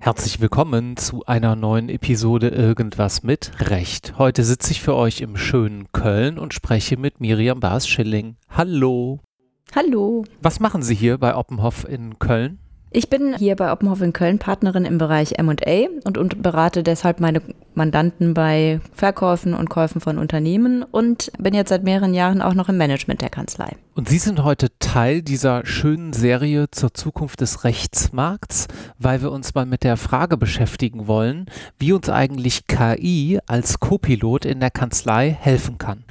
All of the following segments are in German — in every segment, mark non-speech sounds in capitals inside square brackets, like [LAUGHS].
Herzlich willkommen zu einer neuen Episode Irgendwas mit Recht. Heute sitze ich für euch im schönen Köln und spreche mit Miriam Baas-Schilling. Hallo. Hallo. Was machen Sie hier bei Oppenhoff in Köln? Ich bin hier bei Oppenhof in Köln Partnerin im Bereich M&A und, und berate deshalb meine Mandanten bei Verkäufen und Käufen von Unternehmen und bin jetzt seit mehreren Jahren auch noch im Management der Kanzlei. Und Sie sind heute Teil dieser schönen Serie zur Zukunft des Rechtsmarkts, weil wir uns mal mit der Frage beschäftigen wollen, wie uns eigentlich KI als Copilot in der Kanzlei helfen kann.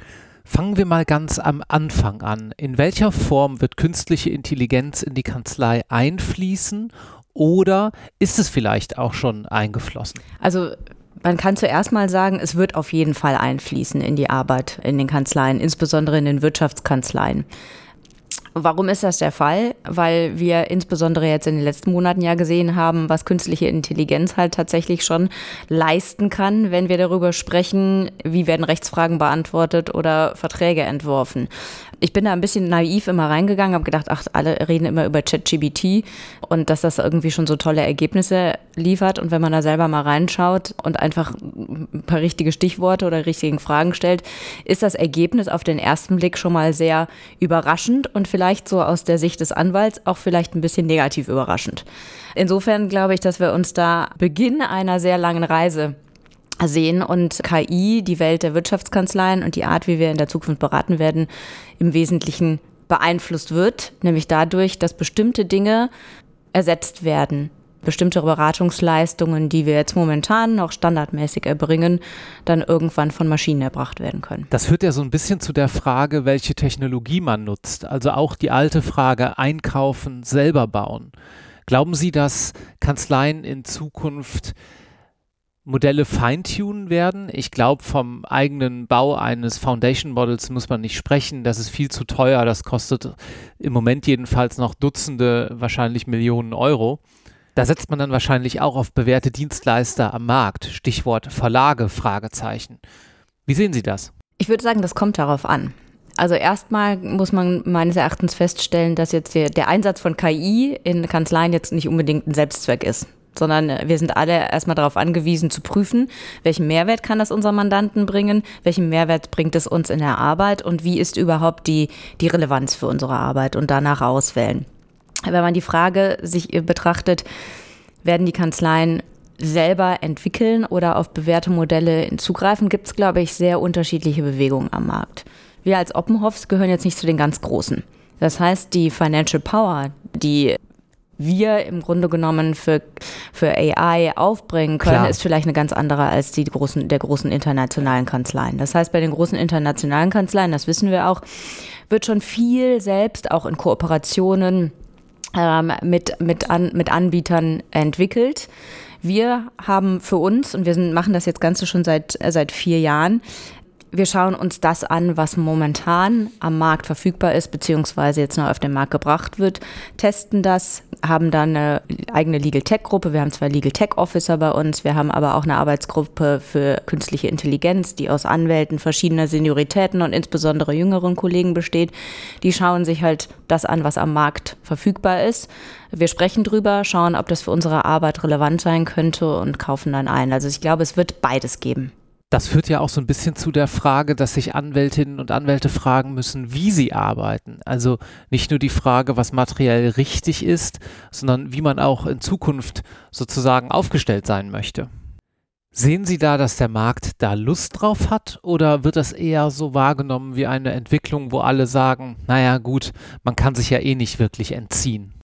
Fangen wir mal ganz am Anfang an. In welcher Form wird künstliche Intelligenz in die Kanzlei einfließen oder ist es vielleicht auch schon eingeflossen? Also man kann zuerst mal sagen, es wird auf jeden Fall einfließen in die Arbeit in den Kanzleien, insbesondere in den Wirtschaftskanzleien. Warum ist das der Fall? Weil wir insbesondere jetzt in den letzten Monaten ja gesehen haben, was künstliche Intelligenz halt tatsächlich schon leisten kann, wenn wir darüber sprechen, wie werden Rechtsfragen beantwortet oder Verträge entworfen. Ich bin da ein bisschen naiv immer reingegangen, habe gedacht, ach, alle reden immer über ChatGBT und dass das irgendwie schon so tolle Ergebnisse liefert. Und wenn man da selber mal reinschaut und einfach ein paar richtige Stichworte oder richtigen Fragen stellt, ist das Ergebnis auf den ersten Blick schon mal sehr überraschend und vielleicht so aus der Sicht des Anwalts auch vielleicht ein bisschen negativ überraschend. Insofern glaube ich, dass wir uns da Beginn einer sehr langen Reise sehen und KI, die Welt der Wirtschaftskanzleien und die Art, wie wir in der Zukunft beraten werden, im Wesentlichen beeinflusst wird, nämlich dadurch, dass bestimmte Dinge ersetzt werden. Bestimmte Beratungsleistungen, die wir jetzt momentan noch standardmäßig erbringen, dann irgendwann von Maschinen erbracht werden können. Das führt ja so ein bisschen zu der Frage, welche Technologie man nutzt. Also auch die alte Frage, einkaufen, selber bauen. Glauben Sie, dass Kanzleien in Zukunft Modelle feintunen werden. Ich glaube, vom eigenen Bau eines Foundation Models muss man nicht sprechen. Das ist viel zu teuer. Das kostet im Moment jedenfalls noch Dutzende, wahrscheinlich Millionen Euro. Da setzt man dann wahrscheinlich auch auf bewährte Dienstleister am Markt. Stichwort Verlage, Fragezeichen. Wie sehen Sie das? Ich würde sagen, das kommt darauf an. Also erstmal muss man meines Erachtens feststellen, dass jetzt der, Einsatz von KI in Kanzleien jetzt nicht unbedingt ein Selbstzweck ist sondern wir sind alle erstmal darauf angewiesen zu prüfen, welchen Mehrwert kann das unserem Mandanten bringen, welchen Mehrwert bringt es uns in der Arbeit und wie ist überhaupt die, die Relevanz für unsere Arbeit und danach auswählen. Wenn man die Frage sich betrachtet, werden die Kanzleien selber entwickeln oder auf bewährte Modelle zugreifen, gibt es, glaube ich, sehr unterschiedliche Bewegungen am Markt. Wir als Oppenhoffs gehören jetzt nicht zu den ganz Großen. Das heißt, die Financial Power, die wir im Grunde genommen für, für AI aufbringen können, Klar. ist vielleicht eine ganz andere als die großen, der großen internationalen Kanzleien. Das heißt, bei den großen internationalen Kanzleien, das wissen wir auch, wird schon viel selbst auch in Kooperationen ähm, mit, mit, an, mit Anbietern entwickelt. Wir haben für uns, und wir sind, machen das jetzt Ganze schon seit, äh, seit vier Jahren, wir schauen uns das an, was momentan am Markt verfügbar ist, beziehungsweise jetzt noch auf den Markt gebracht wird, testen das, haben dann eine eigene Legal Tech Gruppe. Wir haben zwei Legal Tech Officer bei uns. Wir haben aber auch eine Arbeitsgruppe für künstliche Intelligenz, die aus Anwälten verschiedener Senioritäten und insbesondere jüngeren Kollegen besteht. Die schauen sich halt das an, was am Markt verfügbar ist. Wir sprechen drüber, schauen, ob das für unsere Arbeit relevant sein könnte und kaufen dann ein. Also ich glaube, es wird beides geben. Das führt ja auch so ein bisschen zu der Frage, dass sich Anwältinnen und Anwälte fragen müssen, wie sie arbeiten. Also nicht nur die Frage, was materiell richtig ist, sondern wie man auch in Zukunft sozusagen aufgestellt sein möchte. Sehen Sie da, dass der Markt da Lust drauf hat oder wird das eher so wahrgenommen wie eine Entwicklung, wo alle sagen, naja gut, man kann sich ja eh nicht wirklich entziehen?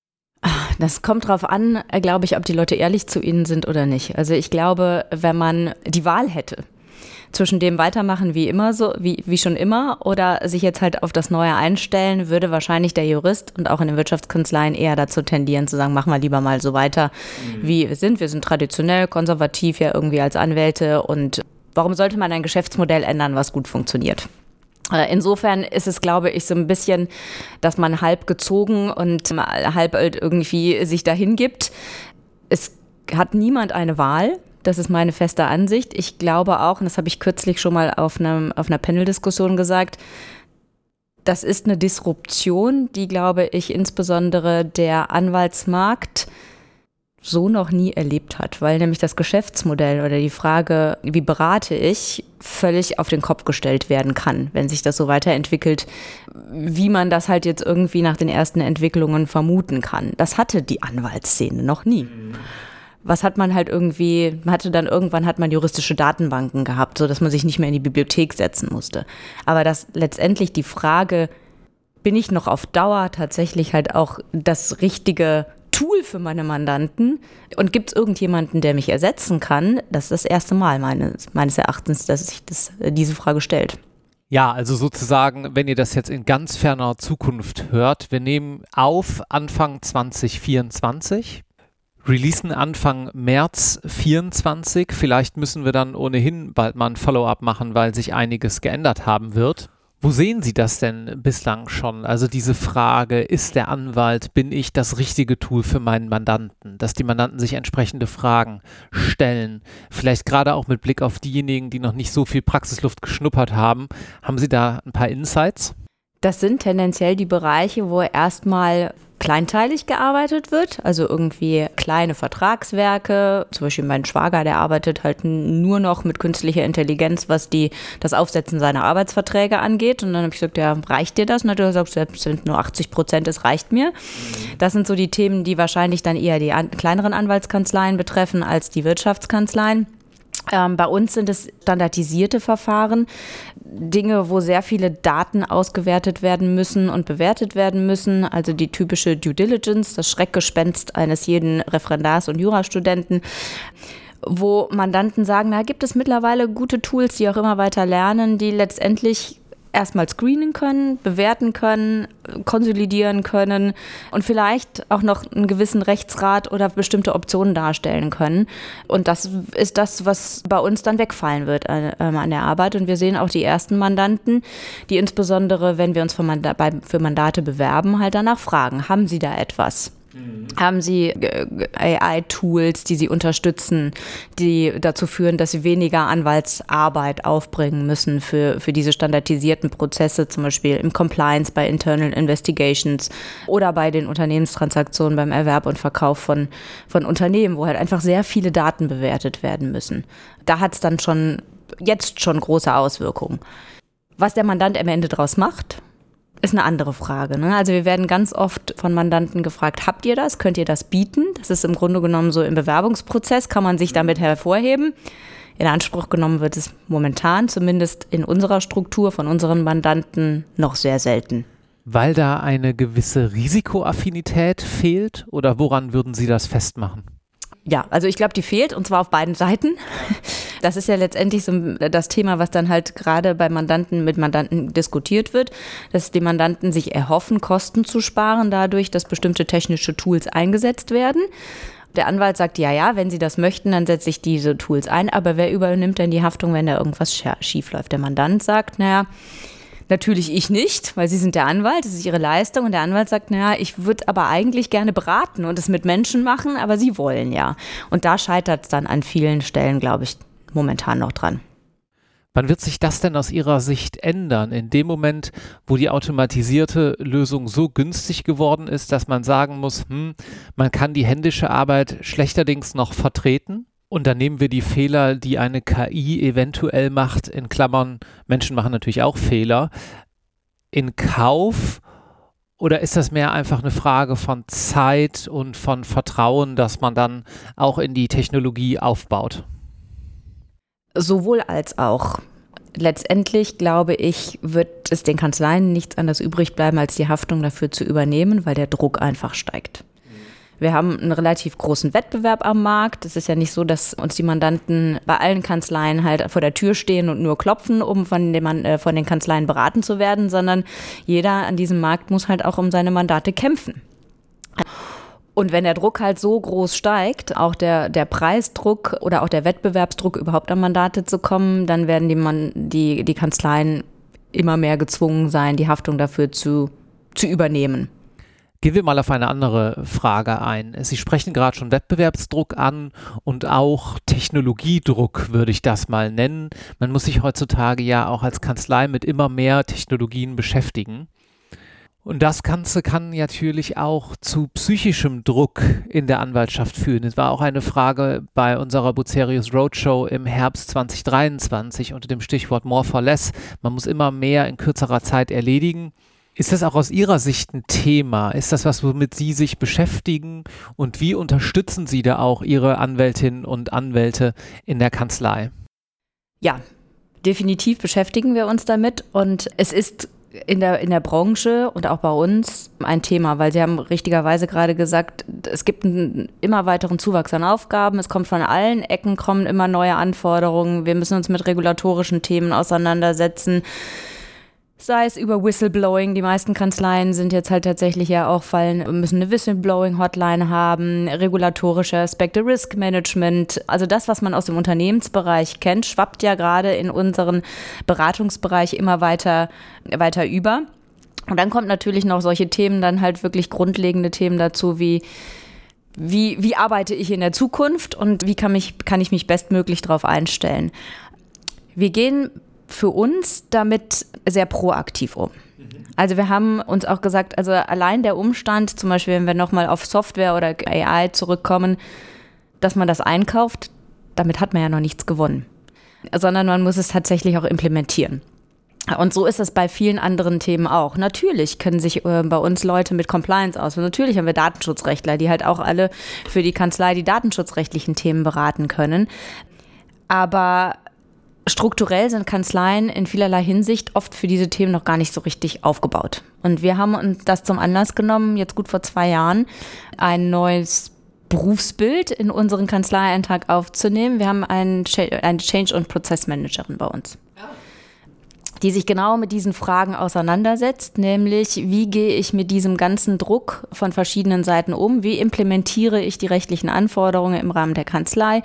Das kommt drauf an, glaube ich, ob die Leute ehrlich zu ihnen sind oder nicht. Also ich glaube, wenn man die Wahl hätte, zwischen dem weitermachen wie immer so, wie, wie schon immer oder sich jetzt halt auf das Neue einstellen, würde wahrscheinlich der Jurist und auch in den Wirtschaftskanzleien eher dazu tendieren zu sagen, mach mal lieber mal so weiter, mhm. wie wir sind. Wir sind traditionell, konservativ ja irgendwie als Anwälte und warum sollte man ein Geschäftsmodell ändern, was gut funktioniert? Äh, insofern ist es, glaube ich, so ein bisschen, dass man halb gezogen und halb irgendwie sich dahin gibt. Es hat niemand eine Wahl. Das ist meine feste Ansicht. Ich glaube auch, und das habe ich kürzlich schon mal auf, einem, auf einer Panel-Diskussion gesagt, das ist eine Disruption, die, glaube ich, insbesondere der Anwaltsmarkt so noch nie erlebt hat, weil nämlich das Geschäftsmodell oder die Frage, wie berate ich, völlig auf den Kopf gestellt werden kann, wenn sich das so weiterentwickelt, wie man das halt jetzt irgendwie nach den ersten Entwicklungen vermuten kann. Das hatte die Anwaltsszene noch nie. Was hat man halt irgendwie, man hatte dann irgendwann hat man juristische Datenbanken gehabt, so dass man sich nicht mehr in die Bibliothek setzen musste. Aber dass letztendlich die Frage, bin ich noch auf Dauer tatsächlich halt auch das richtige Tool für meine Mandanten und gibt es irgendjemanden, der mich ersetzen kann? Das ist das erste Mal meines, meines Erachtens, dass sich das, diese Frage stellt. Ja, also sozusagen, wenn ihr das jetzt in ganz ferner Zukunft hört, wir nehmen auf Anfang 2024, releasen Anfang März 24. Vielleicht müssen wir dann ohnehin bald mal ein Follow-up machen, weil sich einiges geändert haben wird. Wo sehen Sie das denn bislang schon? Also diese Frage, ist der Anwalt, bin ich das richtige Tool für meinen Mandanten? Dass die Mandanten sich entsprechende Fragen stellen. Vielleicht gerade auch mit Blick auf diejenigen, die noch nicht so viel Praxisluft geschnuppert haben. Haben Sie da ein paar Insights? Das sind tendenziell die Bereiche, wo erstmal kleinteilig gearbeitet wird, also irgendwie kleine Vertragswerke. Zum Beispiel mein Schwager, der arbeitet halt nur noch mit künstlicher Intelligenz, was die, das Aufsetzen seiner Arbeitsverträge angeht. Und dann habe ich gesagt, ja, reicht dir das? Und dann hat er gesagt, sind nur 80 Prozent, es reicht mir. Das sind so die Themen, die wahrscheinlich dann eher die an, kleineren Anwaltskanzleien betreffen als die Wirtschaftskanzleien. Ähm, bei uns sind es standardisierte Verfahren, Dinge, wo sehr viele Daten ausgewertet werden müssen und bewertet werden müssen. Also die typische Due Diligence, das Schreckgespenst eines jeden Referendars und Jurastudenten wo Mandanten sagen, da gibt es mittlerweile gute Tools, die auch immer weiter lernen, die letztendlich erstmal screenen können, bewerten können, konsolidieren können und vielleicht auch noch einen gewissen Rechtsrat oder bestimmte Optionen darstellen können. Und das ist das, was bei uns dann wegfallen wird äh, an der Arbeit. Und wir sehen auch die ersten Mandanten, die insbesondere, wenn wir uns für, Mandate bewerben, halt danach fragen, haben sie da etwas? Mhm. Haben Sie äh, AI-Tools, die Sie unterstützen, die dazu führen, dass Sie weniger Anwaltsarbeit aufbringen müssen für, für diese standardisierten Prozesse, zum Beispiel im Compliance bei Internal Investigations oder bei den Unternehmenstransaktionen beim Erwerb und Verkauf von, von Unternehmen, wo halt einfach sehr viele Daten bewertet werden müssen. Da hat es dann schon jetzt schon große Auswirkungen. Was der Mandant am Ende daraus macht, ist eine andere Frage. Ne? Also wir werden ganz oft von Mandanten gefragt, habt ihr das? Könnt ihr das bieten? Das ist im Grunde genommen so im Bewerbungsprozess, kann man sich damit hervorheben. In Anspruch genommen wird es momentan, zumindest in unserer Struktur von unseren Mandanten, noch sehr selten. Weil da eine gewisse Risikoaffinität fehlt oder woran würden Sie das festmachen? Ja, also ich glaube, die fehlt und zwar auf beiden Seiten. Das ist ja letztendlich so das Thema, was dann halt gerade bei Mandanten mit Mandanten diskutiert wird, dass die Mandanten sich erhoffen, Kosten zu sparen dadurch, dass bestimmte technische Tools eingesetzt werden. Der Anwalt sagt, ja, ja, wenn Sie das möchten, dann setze ich diese Tools ein. Aber wer übernimmt denn die Haftung, wenn da irgendwas schief läuft? Der Mandant sagt, naja, Natürlich ich nicht, weil Sie sind der Anwalt, das ist Ihre Leistung. Und der Anwalt sagt, naja, ich würde aber eigentlich gerne beraten und es mit Menschen machen, aber Sie wollen ja. Und da scheitert es dann an vielen Stellen, glaube ich, momentan noch dran. Wann wird sich das denn aus Ihrer Sicht ändern? In dem Moment, wo die automatisierte Lösung so günstig geworden ist, dass man sagen muss, hm, man kann die händische Arbeit schlechterdings noch vertreten? Und dann nehmen wir die Fehler, die eine KI eventuell macht, in Klammern, Menschen machen natürlich auch Fehler, in Kauf? Oder ist das mehr einfach eine Frage von Zeit und von Vertrauen, dass man dann auch in die Technologie aufbaut? Sowohl als auch. Letztendlich, glaube ich, wird es den Kanzleien nichts anderes übrig bleiben, als die Haftung dafür zu übernehmen, weil der Druck einfach steigt. Wir haben einen relativ großen Wettbewerb am Markt. Es ist ja nicht so, dass uns die Mandanten bei allen Kanzleien halt vor der Tür stehen und nur klopfen, um von den, äh, von den Kanzleien beraten zu werden, sondern jeder an diesem Markt muss halt auch um seine Mandate kämpfen. Und wenn der Druck halt so groß steigt, auch der, der Preisdruck oder auch der Wettbewerbsdruck, überhaupt an Mandate zu kommen, dann werden die, Man die, die Kanzleien immer mehr gezwungen sein, die Haftung dafür zu, zu übernehmen. Gehen wir mal auf eine andere Frage ein. Sie sprechen gerade schon Wettbewerbsdruck an und auch Technologiedruck, würde ich das mal nennen. Man muss sich heutzutage ja auch als Kanzlei mit immer mehr Technologien beschäftigen. Und das Ganze kann natürlich auch zu psychischem Druck in der Anwaltschaft führen. Es war auch eine Frage bei unserer Bucerius Roadshow im Herbst 2023 unter dem Stichwort More for Less. Man muss immer mehr in kürzerer Zeit erledigen. Ist das auch aus Ihrer Sicht ein Thema? Ist das was, womit Sie sich beschäftigen? Und wie unterstützen Sie da auch Ihre Anwältinnen und Anwälte in der Kanzlei? Ja, definitiv beschäftigen wir uns damit. Und es ist in der, in der Branche und auch bei uns ein Thema, weil Sie haben richtigerweise gerade gesagt, es gibt einen immer weiteren Zuwachs an Aufgaben. Es kommt von allen Ecken, kommen immer neue Anforderungen. Wir müssen uns mit regulatorischen Themen auseinandersetzen sei es über Whistleblowing. Die meisten Kanzleien sind jetzt halt tatsächlich ja auch fallen, müssen eine Whistleblowing-Hotline haben, regulatorische Aspekte, Risk Management. Also das, was man aus dem Unternehmensbereich kennt, schwappt ja gerade in unseren Beratungsbereich immer weiter, weiter über. Und dann kommt natürlich noch solche Themen, dann halt wirklich grundlegende Themen dazu wie wie, wie arbeite ich in der Zukunft und wie kann, mich, kann ich mich bestmöglich darauf einstellen. Wir gehen für uns damit sehr proaktiv um. Also wir haben uns auch gesagt, also allein der Umstand, zum Beispiel wenn wir nochmal auf Software oder AI zurückkommen, dass man das einkauft, damit hat man ja noch nichts gewonnen, sondern man muss es tatsächlich auch implementieren. Und so ist es bei vielen anderen Themen auch. Natürlich können sich äh, bei uns Leute mit Compliance aus. Natürlich haben wir Datenschutzrechtler, die halt auch alle für die Kanzlei die datenschutzrechtlichen Themen beraten können. Aber strukturell sind Kanzleien in vielerlei Hinsicht oft für diese Themen noch gar nicht so richtig aufgebaut. Und wir haben uns das zum Anlass genommen, jetzt gut vor zwei Jahren, ein neues Berufsbild in unseren Kanzleieintrag aufzunehmen. Wir haben einen, eine Change- und Prozessmanagerin bei uns die sich genau mit diesen Fragen auseinandersetzt, nämlich wie gehe ich mit diesem ganzen Druck von verschiedenen Seiten um, wie implementiere ich die rechtlichen Anforderungen im Rahmen der Kanzlei,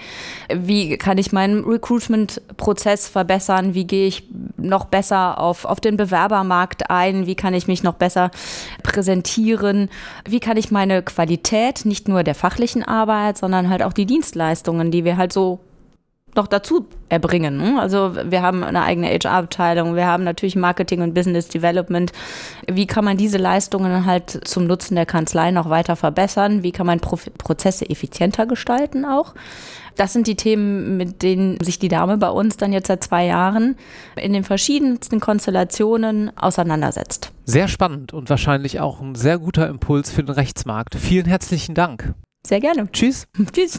wie kann ich meinen Recruitment-Prozess verbessern, wie gehe ich noch besser auf, auf den Bewerbermarkt ein, wie kann ich mich noch besser präsentieren, wie kann ich meine Qualität, nicht nur der fachlichen Arbeit, sondern halt auch die Dienstleistungen, die wir halt so noch dazu erbringen. Ne? Also wir haben eine eigene HR-Abteilung, wir haben natürlich Marketing und Business Development. Wie kann man diese Leistungen halt zum Nutzen der Kanzlei noch weiter verbessern? Wie kann man Pro Prozesse effizienter gestalten auch? Das sind die Themen, mit denen sich die Dame bei uns dann jetzt seit zwei Jahren in den verschiedensten Konstellationen auseinandersetzt. Sehr spannend und wahrscheinlich auch ein sehr guter Impuls für den Rechtsmarkt. Vielen herzlichen Dank. Sehr gerne. Tschüss. [LAUGHS] Tschüss.